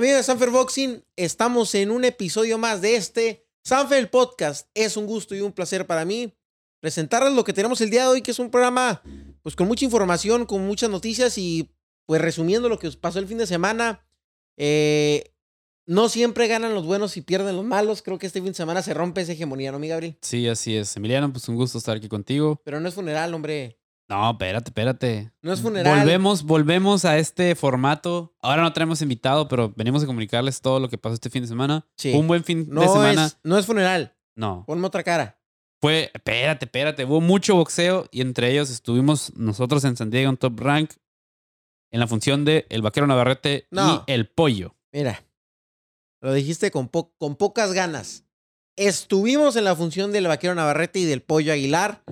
Amigos de Sanfer Boxing, estamos en un episodio más de este Sanfer Podcast. Es un gusto y un placer para mí presentarles lo que tenemos el día de hoy, que es un programa pues con mucha información, con muchas noticias y pues resumiendo lo que pasó el fin de semana. Eh, no siempre ganan los buenos y pierden los malos. Creo que este fin de semana se rompe esa hegemonía, ¿no, mi Gabriel? Sí, así es. Emiliano, pues un gusto estar aquí contigo. Pero no es funeral, hombre. No, espérate, espérate. No es funeral. Volvemos, volvemos a este formato. Ahora no tenemos invitado, pero venimos a comunicarles todo lo que pasó este fin de semana. Sí. Un buen fin no de semana. Es, no es funeral. No. Ponme otra cara. Fue, espérate, espérate. Hubo mucho boxeo y entre ellos estuvimos nosotros en San Diego en Top Rank en la función de El Vaquero Navarrete No. y El Pollo. Mira, lo dijiste con, po- con pocas ganas. Estuvimos en la función del Vaquero Navarrete y del Pollo Aguilar.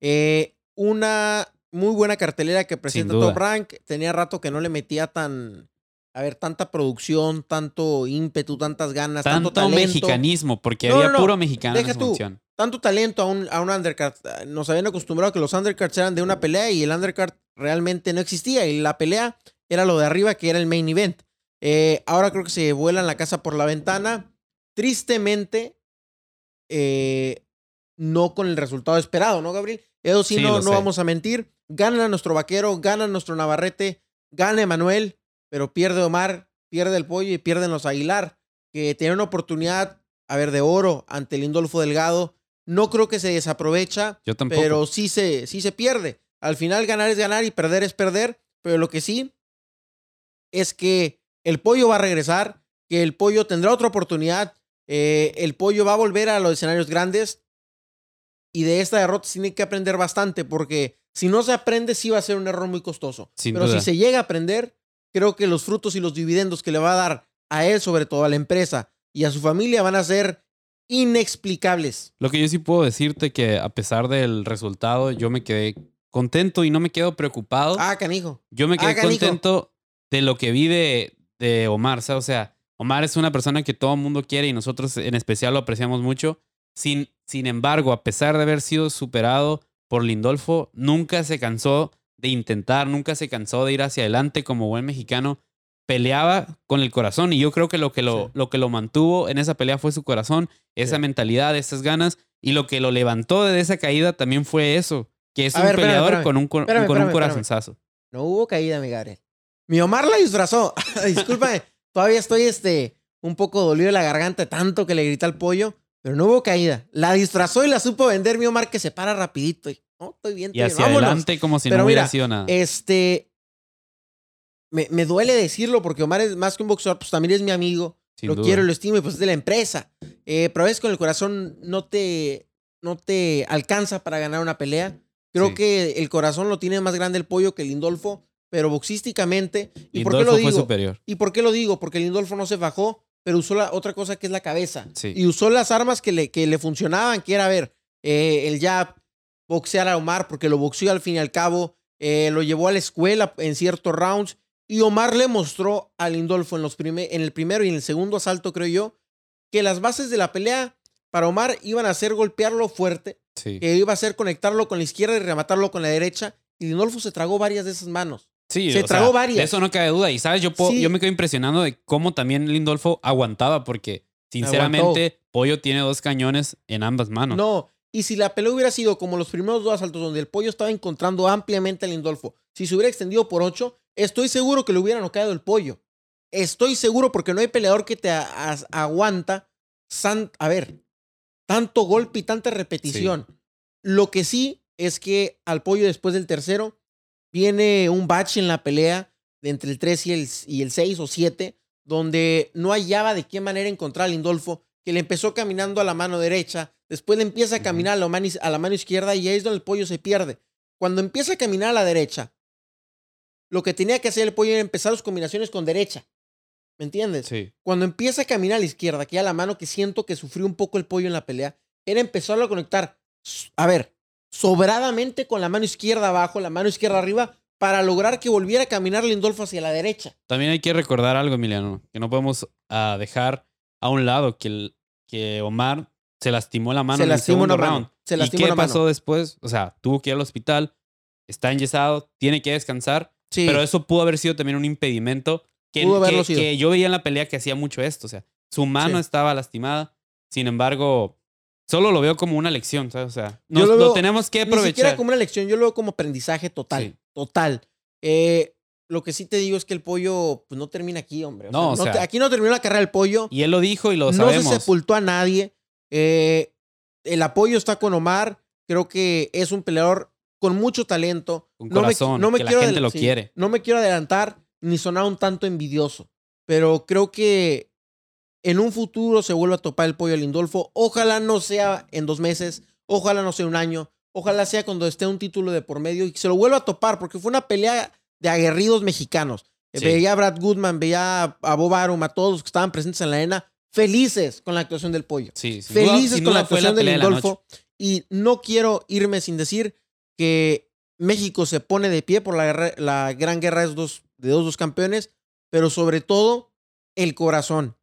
Eh, una muy buena cartelera que presenta. Top Rank. Tenía rato que no le metía tan, a ver, tanta producción, tanto ímpetu, tantas ganas, tanto, Tanto talento. mexicanismo, porque No, había no, puro mexicano en Deja esa tú. función. Tanto talento a un, a un undercard. Nos habían acostumbrado a que los undercards eran de una pelea y el undercard realmente no existía. Y la pelea era lo de arriba, que era el main event. Eh, ahora creo que se vuelan la casa por la ventana. Tristemente, eh, no con el resultado esperado, ¿no, Gabriel? Eso sí, Sí, no, no vamos a mentir. Gana nuestro vaquero, gana nuestro Navarrete, gana Emanuel, pero pierde Omar, pierde el pollo y pierden los Aguilar, que tienen una oportunidad, a ver, de oro ante el Indolfo Delgado. No creo que se desaprovecha, Yo tampoco. pero sí se, sí se pierde. Al final ganar es ganar y perder es perder, pero lo que sí es que el pollo va a regresar, que el pollo tendrá otra oportunidad, eh, el pollo va a volver a los escenarios grandes y de esta derrota se tiene que aprender bastante porque si no se aprende sí va a ser un error muy costoso. Sin pero duda. si se llega a aprender, creo que los frutos y los dividendos que le va a dar a él, sobre todo a la empresa y a su familia, van a ser inexplicables. Lo que yo sí puedo decirte que a pesar del resultado, yo me quedé contento y no me quedo preocupado. Ah, canijo. yo me quedé ah, contento de lo que vi de, de Omar. O sea, Omar es una persona que todo el mundo quiere y nosotros en especial lo apreciamos mucho. Sin, sin embargo, a pesar de haber sido superado por Lindolfo, nunca se cansó de intentar, nunca se cansó de ir hacia adelante como buen mexicano. Peleaba con el corazón y yo creo que lo que lo, Sí. lo, que lo mantuvo en esa pelea fue su corazón, esa Sí. mentalidad, esas ganas y lo que lo levantó de esa caída también fue eso, que es A un ver, peleador espérame. con un, Espérame, con espérame, un espérame. corazonzazo. No hubo caída, mi Gabriel. Mi Omar la disfrazó. Discúlpame, todavía estoy este, un poco dolido de la garganta tanto que le grita al pollo, pero no hubo caída. La disfrazó y la supo vender mi Omar que se para rapidito. Y, no, estoy bien, Y hacia vámonos. adelante como si Pero no hubiera mira, sido nada. Este, me, me duele decirlo porque Omar es más que un boxeador, pues también es mi amigo. sin lo duda. quiero, lo estimo y pues es de la empresa. Eh, pero a veces con el corazón no te, no te alcanza para ganar una pelea. Creo Sí. que el corazón lo tiene más grande el pollo que el Lindolfo, pero boxísticamente. ¿Y por qué Lindolfo lo fue digo? superior. ¿Y por qué lo digo? Porque el Lindolfo no se bajó, pero usó la otra cosa que es la cabeza. Sí. Y usó las armas que le, que le funcionaban, que era, a ver, eh, el jab, boxear a Omar, porque lo boxeó al fin y al cabo, eh, lo llevó a la escuela en ciertos rounds, y Omar le mostró a Lindolfo en, los prime- en el primero y en el segundo asalto, creo yo, que las bases de la pelea para Omar iban a ser golpearlo fuerte, Sí. que iba a ser conectarlo con la izquierda y rematarlo con la derecha, y Lindolfo se tragó varias de esas manos. Sí, se tragó sea, varias. De eso no cabe duda. Y sabes, yo, puedo- Sí. yo me quedo impresionado de cómo también Lindolfo aguantaba, porque sinceramente Pollo tiene dos cañones en ambas manos. No, y si la pelea hubiera sido como los primeros dos asaltos donde el pollo estaba encontrando ampliamente a Lindolfo, si se hubiera extendido por ocho, estoy seguro que le hubiera noqueado el pollo. Estoy seguro porque no hay peleador que te aguanta, san- a ver, tanto golpe y tanta repetición. Lo que sí es que al pollo después del tercero viene un bache en la pelea de entre el 3 y el, y el 6 o 7, donde no hallaba de qué manera encontrar a Lindolfo, que le empezó caminando a la mano derecha, después le empieza a caminar a la, mano, a la mano izquierda y ahí es donde el pollo se pierde. Cuando empieza a caminar a la derecha, lo que tenía que hacer el pollo era empezar sus combinaciones con derecha. ¿Me entiendes? Sí. Cuando empieza a caminar a la izquierda, que ya la mano que siento que sufrió un poco el pollo en la pelea, era empezarlo a conectar, a ver, sobradamente con la mano izquierda abajo, la mano izquierda arriba, para lograr que volviera a caminar Lindolfo hacia la derecha. También hay que recordar algo, Emiliano, que no podemos ah, dejar a un lado que, el- que Omar se lastimó la mano Se en el segundo mano, round. se ¿Y qué mano. pasó después? O sea, tuvo que ir al hospital, está enyesado, tiene que descansar, Sí. pero eso pudo haber sido también un impedimento que, yo veía en la pelea que hacía mucho esto. O sea, su mano Sí. estaba lastimada. Sin embargo, solo lo veo como una lección, ¿sabes? O sea, nos- lo tenemos que Ni siquiera aprovechar. como una lección, yo lo veo como aprendizaje total. Sí. Total. Eh, lo que sí te digo es que el pollo pues, no termina aquí, hombre. O No, sea, o sea- te- aquí no terminó la carrera del pollo. Y él lo dijo y lo no sabemos. se sepultó a nadie. Eh, el apoyo está con Omar. Creo que es un peleador con mucho talento. Con no corazón, me, no me que la quiero gente adel- lo sí, quiere. No me quiero adelantar ni sonar un tanto envidioso. Pero creo que en un futuro se vuelva a topar el pollo Lindolfo. Ojalá no sea en dos meses. Ojalá no sea un año. Ojalá sea cuando esté un título de por medio y se lo vuelva a topar, porque fue una pelea de aguerridos mexicanos. Sí. Veía a Brad Goodman, veía a Bob Arum, a todos los que estaban presentes en la arena, felices con la actuación del pollo. Sí, sin felices con la actuación del de Lindolfo. Y no quiero irme sin decir que México se pone de pie por la, gran guerra de, esos dos, de dos, dos campeones, pero sobre todo el corazón,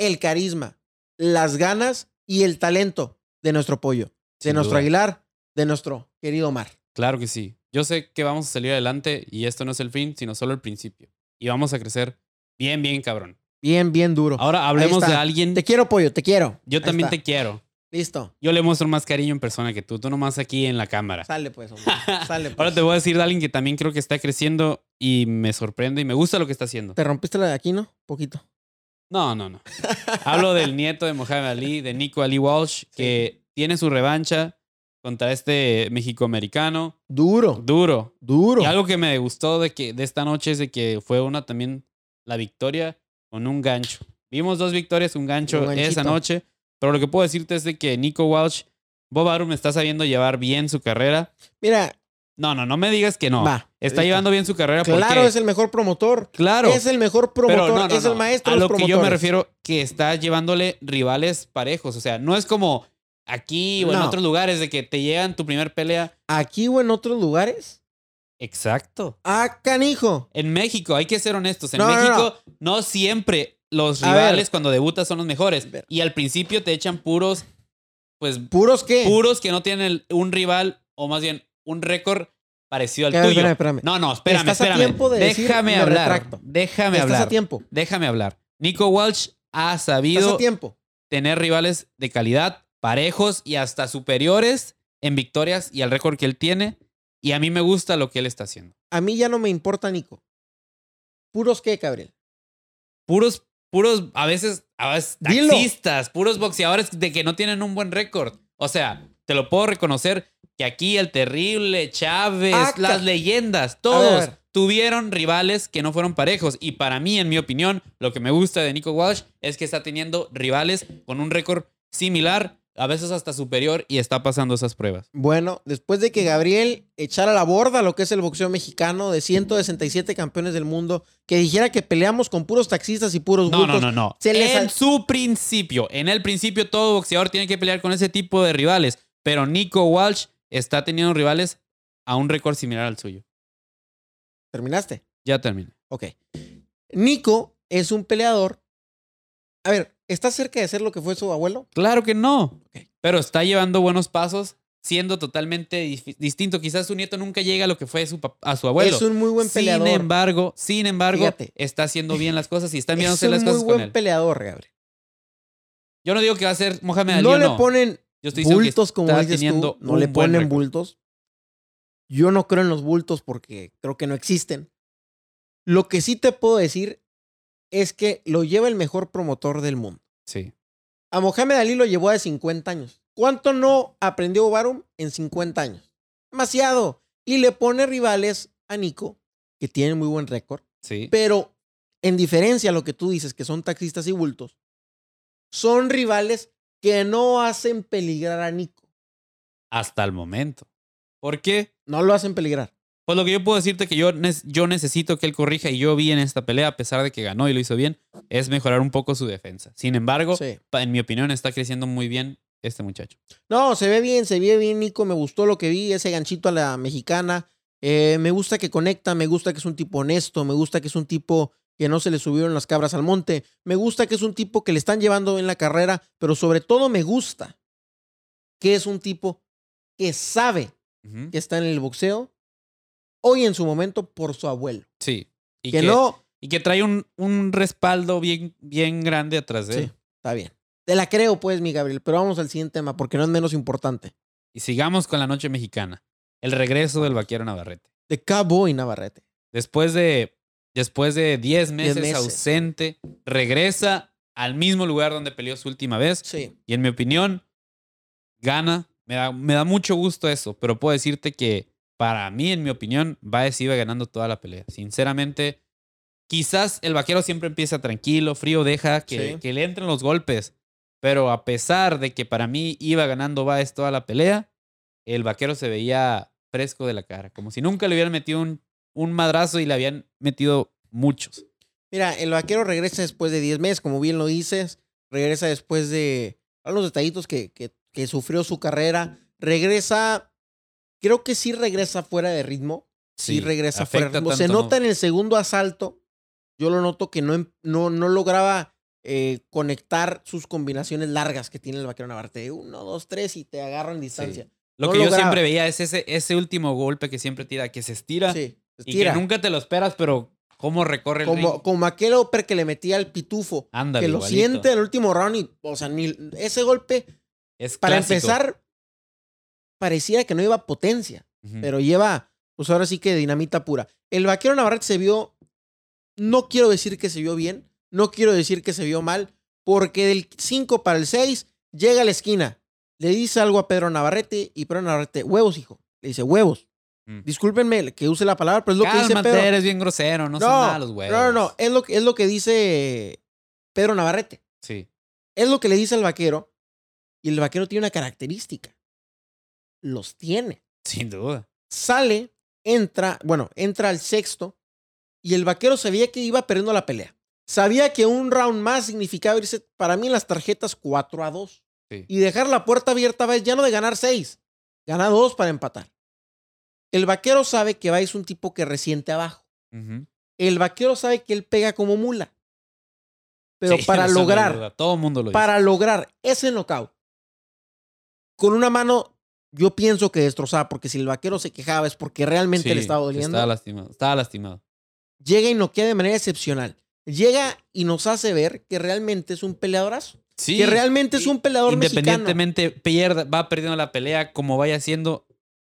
el carisma, las ganas y el talento de nuestro pollo, de Sin nuestro duda. Aguilar, de nuestro querido Omar. Claro que sí. Yo sé que vamos a salir adelante y esto no es el fin, sino solo el principio. Y vamos a crecer bien, bien cabrón. Bien, bien duro. Ahora hablemos de alguien. Te quiero, pollo, te quiero. Yo Ahí también está. te quiero. Listo. Yo le muestro más cariño en persona que tú. Tú nomás aquí en la cámara. Sale pues, hombre. Sale pues. Ahora te voy a decir de alguien que también creo que está creciendo y me sorprende y me gusta lo que está haciendo. ¿Te rompiste la de aquí, no? Poquito. No, no, no. Hablo del nieto de Mohamed Ali, de Nico Ali Walsh, que tiene su revancha contra este mexicoamericano. Duro, Duro. duro. Y algo que me gustó de, que, de esta noche es de que fue una también la victoria con un gancho. Vimos dos victorias, un gancho Un esa noche. Pero lo que puedo decirte es de que Nico Walsh, Bob Arum está sabiendo llevar bien su carrera. Mira, No, no, no me digas que no. Va, está llevando bien su carrera claro, porque... es el mejor promotor. Claro. Es el mejor promotor, no, no, es el maestro A de lo los que yo me refiero que está llevándole rivales parejos. O sea, no es como aquí o en otros lugares de que te llegan tu primer pelea. Aquí o en otros lugares. Exacto. Ah, canijo. En México, hay que ser honestos. En No, no, México no, siempre los rivales cuando debutas son los mejores. Y al principio te echan puros, pues ¿Puros qué? puros que no tienen el- un rival o más bien un récord parecido al ver, tuyo. espérame, espérame. No, no, espérame, Estás a espérame. tiempo de decir, déjame "Me hablar. retracto". Déjame Estás hablar. a tiempo. Déjame hablar. Nico Walsh ha sabido tiempo. tener rivales de calidad, parejos y hasta superiores en victorias y al récord que él tiene. Y a mí me gusta lo que él está haciendo. A mí ya no me importa, Nico. ¿Puros qué, Gabriel? Puros, puros, a veces, a veces Dilo. taxistas, puros boxeadores de que no tienen un buen récord. O sea, te lo puedo reconocer que aquí el terrible, Chávez, Ah, las leyendas, A todos ver. tuvieron rivales que no fueron parejos. Y para mí, en mi opinión, lo que me gusta de Nico Walsh es que está teniendo rivales con un récord similar, a veces hasta superior, y está pasando esas pruebas. Bueno, después de que Gabriel echara a la borda lo que es el boxeo mexicano de 167 campeones del mundo, que dijera que peleamos con puros taxistas y puros No, bultos. no, no, no. Se les en su principio, en el principio todo boxeador tiene que pelear con ese tipo de rivales, pero Nico Walsh está teniendo rivales a un récord similar al suyo. ¿Terminaste? Ya terminé. Ok. Nico es un peleador. A ver, ¿está cerca de ser lo que fue su abuelo? Claro que no, Ok. pero está llevando buenos pasos, siendo totalmente distinto. Quizás su nieto nunca llega a lo que fue su a su abuelo. Es un muy buen peleador. Sin embargo, sin embargo, Fíjate. está haciendo bien las cosas y está es enviándose un las muy cosas con buen él. peleador, Gabriel. Yo no digo que va a ser Mohamed Ali No o le no. ponen Yo estoy bultos, como dices tú. No le ponen bultos. Yo no creo en los bultos porque creo que no existen. Lo que sí te puedo decir es que lo lleva el mejor promotor del mundo. Sí. A Mohamed Ali lo llevó de 50 años. ¿Cuánto no aprendió Barum en 50 años? Demasiado. Y le pone rivales a Nico, que tiene muy buen récord. Sí. Pero en diferencia a lo que tú dices, que son taxistas y bultos, son rivales que no hacen peligrar a Nico. Hasta el momento. ¿Por qué? No lo hacen peligrar. Pues lo que yo puedo decirte que yo, yo necesito que él corrija y yo vi en esta pelea, a pesar de que ganó y lo hizo bien, es mejorar un poco su defensa. Sin embargo, Sí. en mi opinión, está creciendo muy bien este muchacho. No, se ve bien, se ve bien, Nico. Me gustó lo que vi, ese ganchito a la mexicana. Eh, me gusta que conecta, me gusta que es un tipo honesto, me gusta que es un tipo que no se le subieron las cabras al monte. Me gusta que es un tipo que le están llevando en la carrera, pero sobre todo me gusta que es un tipo que sabe que está en el boxeo hoy en su momento por su abuelo. Sí. Y que, no y que trae un, un respaldo bien, bien grande atrás de él. Sí, está bien. Te la creo, pues, mi Gabriel, pero vamos al siguiente tema porque no es menos importante. Y sigamos con la noche mexicana. El regreso del vaquero Navarrete. De Cowboy Navarrete. Después de, después de 10 meses, meses. ausente, regresa al mismo lugar donde peleó su última vez. Sí. Y en mi opinión, gana. Me da, me da mucho gusto eso, pero puedo decirte que para mí, en mi opinión, Baez iba ganando toda la pelea. Sinceramente, quizás el vaquero siempre empieza tranquilo, frío, deja que, Sí. que le entren los golpes. Pero a pesar de que para mí iba ganando Baez toda la pelea, el vaquero se veía fresco de la cara, como si nunca le hubieran metido un, un madrazo y le habían metido muchos. Mira, el vaquero regresa después de 10 meses, como bien lo dices. Regresa después de los detallitos que, que, que sufrió su carrera. Regresa, creo que sí regresa fuera de ritmo. Sí, regresa fuera de ritmo. Se nota en el segundo asalto. Yo lo noto que no, em- no, no lograba eh, conectar sus combinaciones largas que tiene el vaquero Navarrete. Uno, dos, tres y te agarra en distancia. Lo no que yo lograba. siempre veía es ese, ese último golpe que siempre tira, que se estira Sí, y que nunca te lo esperas, pero cómo recorre el Como, ring. como aquel upper que le metía al pitufo. Ándale, que lo igualito. siente en el último round y, o sea, ni ese golpe Es Para clásico. empezar, parecía que no iba potencia, pero lleva, pues ahora sí que dinamita pura. El vaquero Navarrete se vio, no quiero decir que se vio bien, no quiero decir que se vio mal, porque del 5 para el 6 llega a la esquina, le dice algo a Pedro Navarrete y Pedro Navarrete, huevos, hijo. Le dice, huevos. Discúlpenme que use la palabra, pero es lo que dice Pedro. eres bien grosero, no, son nada los huevos. no, no, no, es lo, que- es lo que dice Pedro Navarrete. Sí. Es lo que le dice al vaquero. Y el vaquero tiene una característica. Los tiene. Sin duda. Sale, entra, bueno, entra al sexto. Y el vaquero sabía que iba perdiendo la pelea. Sabía que un round más significaba irse, para mí, en las tarjetas 4 a 2. Sí. Y dejar la puerta abierta, ya no de ganar 6. Gana 2 para empatar. El vaquero sabe que Baez es un tipo que resiente abajo. El vaquero sabe que él pega como mula. Pero Sí, para lograr. Todo el mundo lo dice. para lograr ese knockout con una mano, yo pienso que destrozada, porque si el vaquero se quejaba es porque realmente Sí, le estaba doliendo. Estaba lastimado. Estaba lastimado. Llega y noquea de manera excepcional. Llega y nos hace ver que realmente es un peleadorazo. Sí. que realmente es un peleador mexicano. Independientemente pierda, va perdiendo la pelea, como vaya haciendo,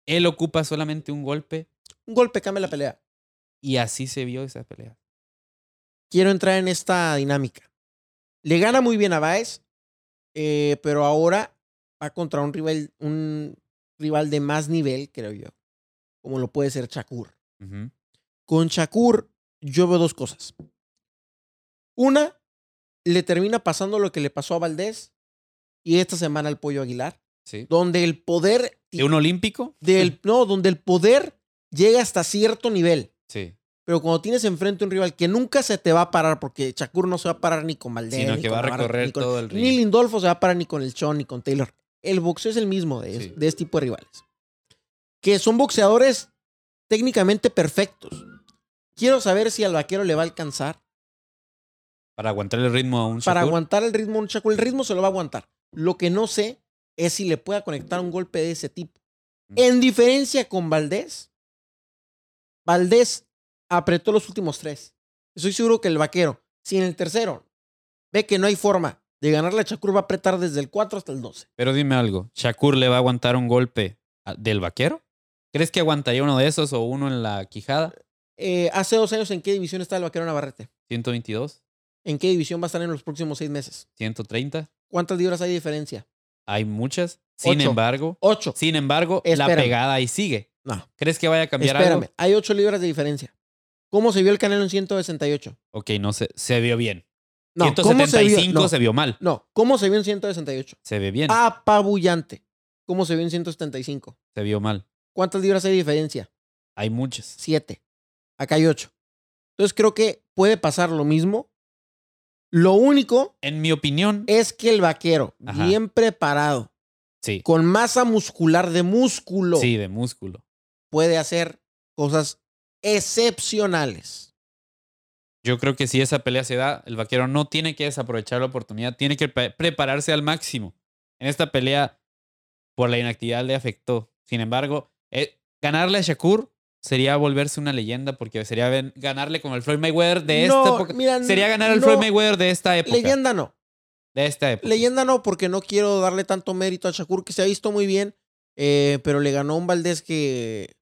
él ocupa solamente un golpe Un golpe cambia la pelea. y así se vio esa pelea. Quiero entrar en esta dinámica. Le gana muy bien a Baez, eh, pero ahora va contra un rival, un rival de más nivel, creo yo, como lo puede ser Shakur. Con Shakur, yo veo dos cosas. Una, le termina pasando lo que le pasó a Valdés y esta semana al Pollo Aguilar, Sí. donde el poder ¿De un olímpico? del no, donde el poder llega hasta cierto nivel. Sí. Pero cuando tienes enfrente un rival que nunca se te va a parar, porque Shakur no se va a parar ni con Valdés, Sino ni que con va a Navarro, recorrer ni con- todo el ring. Ni Lindolfo se va a parar ni con el Chon, ni con Taylor. El boxeo es el mismo de, Sí. de este tipo de rivales. Que son boxeadores técnicamente perfectos. Quiero saber si al vaquero le va a alcanzar Para aguantar el ritmo a un para Shakur. aguantar el ritmo a un Shakur. El ritmo se lo va a aguantar. Lo que no sé es si le pueda conectar un golpe de ese tipo. En diferencia con Valdés, Valdés apretó los últimos tres. Estoy seguro que el vaquero, si en el tercero ve que no hay forma de ganarle a Shakur, va a apretar desde el 4 hasta el 12. Pero dime algo, ¿Shakur le va a aguantar un golpe del vaquero? ¿Crees que aguantaría uno de esos o uno en la quijada? Eh, hace dos años, ¿en qué división está el vaquero Navarrete? ¿122? ¿En qué división va a estar en los próximos seis meses? ¿130? ¿Cuántas libras hay de diferencia? Hay muchas. Sin Ocho. embargo, Ocho. sin embargo, la pegada ahí sigue. No. ¿Crees que vaya a cambiar Espérame, algo? hay ocho libras de diferencia. ¿Cómo se vio el Canelo en 168? Ok, no se, se vio bien. No, ¿cómo se vio? 175 No, se vio mal. no, ¿cómo se vio en 168? Se ve bien. Apabullante. ¿Cómo se vio en 175? Se vio mal. ¿Cuántas libras hay de diferencia? Hay muchas. Siete. Acá hay ocho. Entonces creo que puede pasar lo mismo. Lo único En mi opinión, es que el vaquero, Ajá. bien preparado, sí. con masa muscular de músculo, Sí, de músculo. puede hacer cosas excepcionales. Yo creo que si esa pelea se da, el vaquero no tiene que desaprovechar la oportunidad, tiene que pre- prepararse al máximo. En esta pelea, por la inactividad le afectó. Sin embargo, eh, ganarle a Shakur sería volverse una leyenda porque sería ganarle como el Floyd Mayweather de No, esta época. mira, Sería ganar el no, Floyd Mayweather de esta época. Leyenda no. De esta época. Leyenda no, porque no quiero darle tanto mérito a Shakur, que se ha visto muy bien, eh, pero le ganó un Valdés que.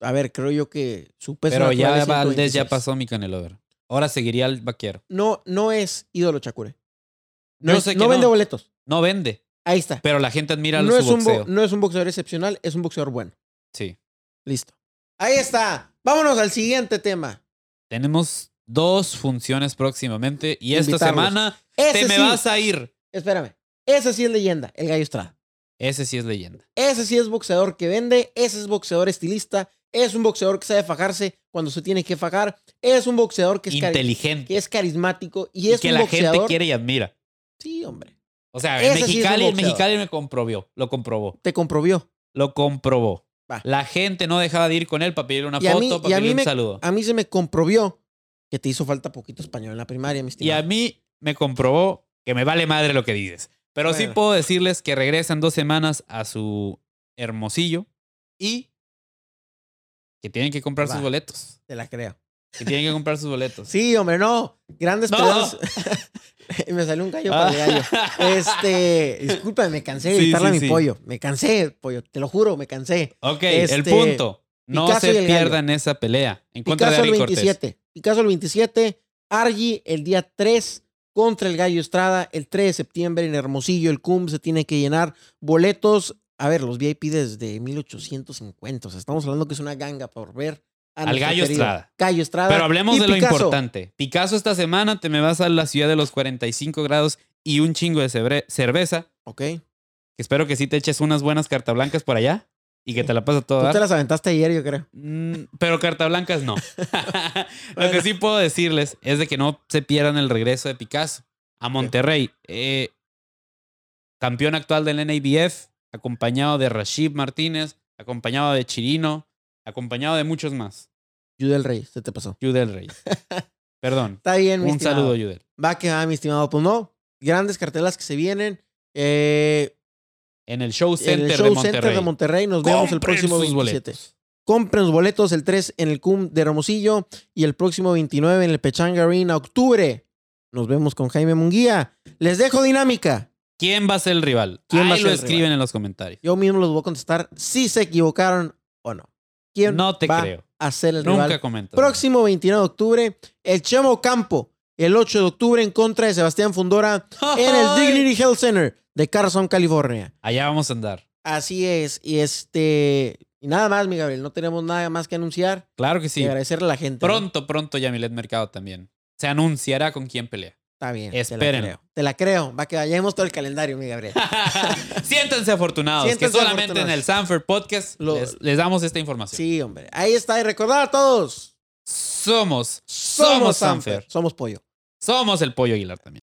A ver, creo yo que su peso Pero ya Valdés ya 126. pasó mi Canelo Over. Ahora seguiría el vaquero. No, no es ídolo Chacure. No, es- sé que no vende no. boletos. No vende, Ahí está. pero la gente admira no, su es un no es un boxeador excepcional, es un boxeador bueno. Sí. Listo. Ahí está. Vámonos al siguiente tema. Tenemos dos funciones próximamente y esta Invitarlos. semana Ese te me sí, vas a ir. Espérame. Ese sí es leyenda, el Gallo Estrada. Ese sí es leyenda. Ese sí es boxeador que vende, ese es boxeador estilista, es un boxeador que sabe fajarse cuando se tiene que fajar, es un boxeador que es, Inteligente. que es carismático y Y es que un la boxeador. gente quiere y admira. Sí, hombre. O sea, sí un Mexicali, boxeador. Mexicali me comprobó. Lo comprobó. Te comprobió. Lo comprobó. La gente no dejaba de ir con él para pedirle una Y foto, mí- para y pedirle un saludo. A mí se me comprobió que te hizo falta poquito español en la primaria, mi Y estimado. a mí me comprobó que me vale madre lo que dices. Pero sí puedo decirles que regresan dos semanas a su hermosillo y que tienen que comprar sus boletos. Te la creo. Que tienen que comprar sus boletos. Sí, hombre, no. Grandes No. peleas. me salió un gallo para el gallo. Este, disculpa, me cansé de gritarle sí, a mi sí. pollo. Me cansé, pollo. Te lo juro, me cansé. Ok, Este, el punto. No Picasso y se pierdan esa pelea en contra de Picasso el Ari Cortés. 27. Picasso el 27. Argy el día 3 contra el Gallo Estrada. El 3 de septiembre en Hermosillo. El CUM se tiene que llenar. Boletos. A ver, los VIP desde 1850. O sea, estamos hablando que es una ganga por ver Al Gallo Estrada. Gallo Estrada. Pero hablemos Y de lo importante. Picasso esta semana te me vas a la ciudad de los 45 grados y un chingo de cerveza. Ok. Que espero que sí te eches unas buenas carta blancas por allá y que te la pases a todo Tú te las aventaste ayer, yo creo. Mm, Pero carta blancas no. Lo que sí puedo decirles es de que no se pierdan el regreso de Picasso a Monterrey. Eh, campeón actual del NABF, acompañado de Rashid Martínez, acompañado de Chirino, acompañado de muchos más. Judel Rey, se te pasó. Judel Rey. Perdón. Está bien, mi Un estimado. saludo, Judel. Va que va, mi estimado. Pues no. Grandes cartelas que se vienen. Eh, En el Show en Center el Show de Monterrey. Center de Monterrey. Nos vemos el próximo sus 27. boletos. Compren los boletos el 3 en el CUM de Hermosillo y el próximo 29 en el Pechanga Arena, octubre. Nos vemos con Jaime Munguía. Les dejo dinámica. ¿Quién va a ser el rival? ¿Quién va a Ahí ser lo el escriben rival? en los comentarios. Yo mismo los voy a contestar si se equivocaron o no. ¿Quién No te va creo. A ser el Nunca rival? Próximo 29 de octubre, el Chemo Campo. El 8 de octubre en contra de Sebastián Fundora en el. Dignity Health Center de Carson, California. Allá vamos a andar. Así es. Y este. Y nada más, mi Gabriel. No tenemos nada más que anunciar. Claro que Y sí. agradecerle a la gente. ¿no? Pronto, pronto Yamilet Mercado también. Se anunciará con quién pelea. Está bien. Espérenlo. Te la creo. Te la creo. Va que vayamos todo el calendario, mi Gabriel. Siéntense afortunados Siéntense que solamente afortunados. en el Sanford Podcast Lo- les, les damos esta información. Sí, hombre. Ahí está. Y recordar a todos. Somos, Somos somos. Somos pollo. Somos el Pollo Aguilar también.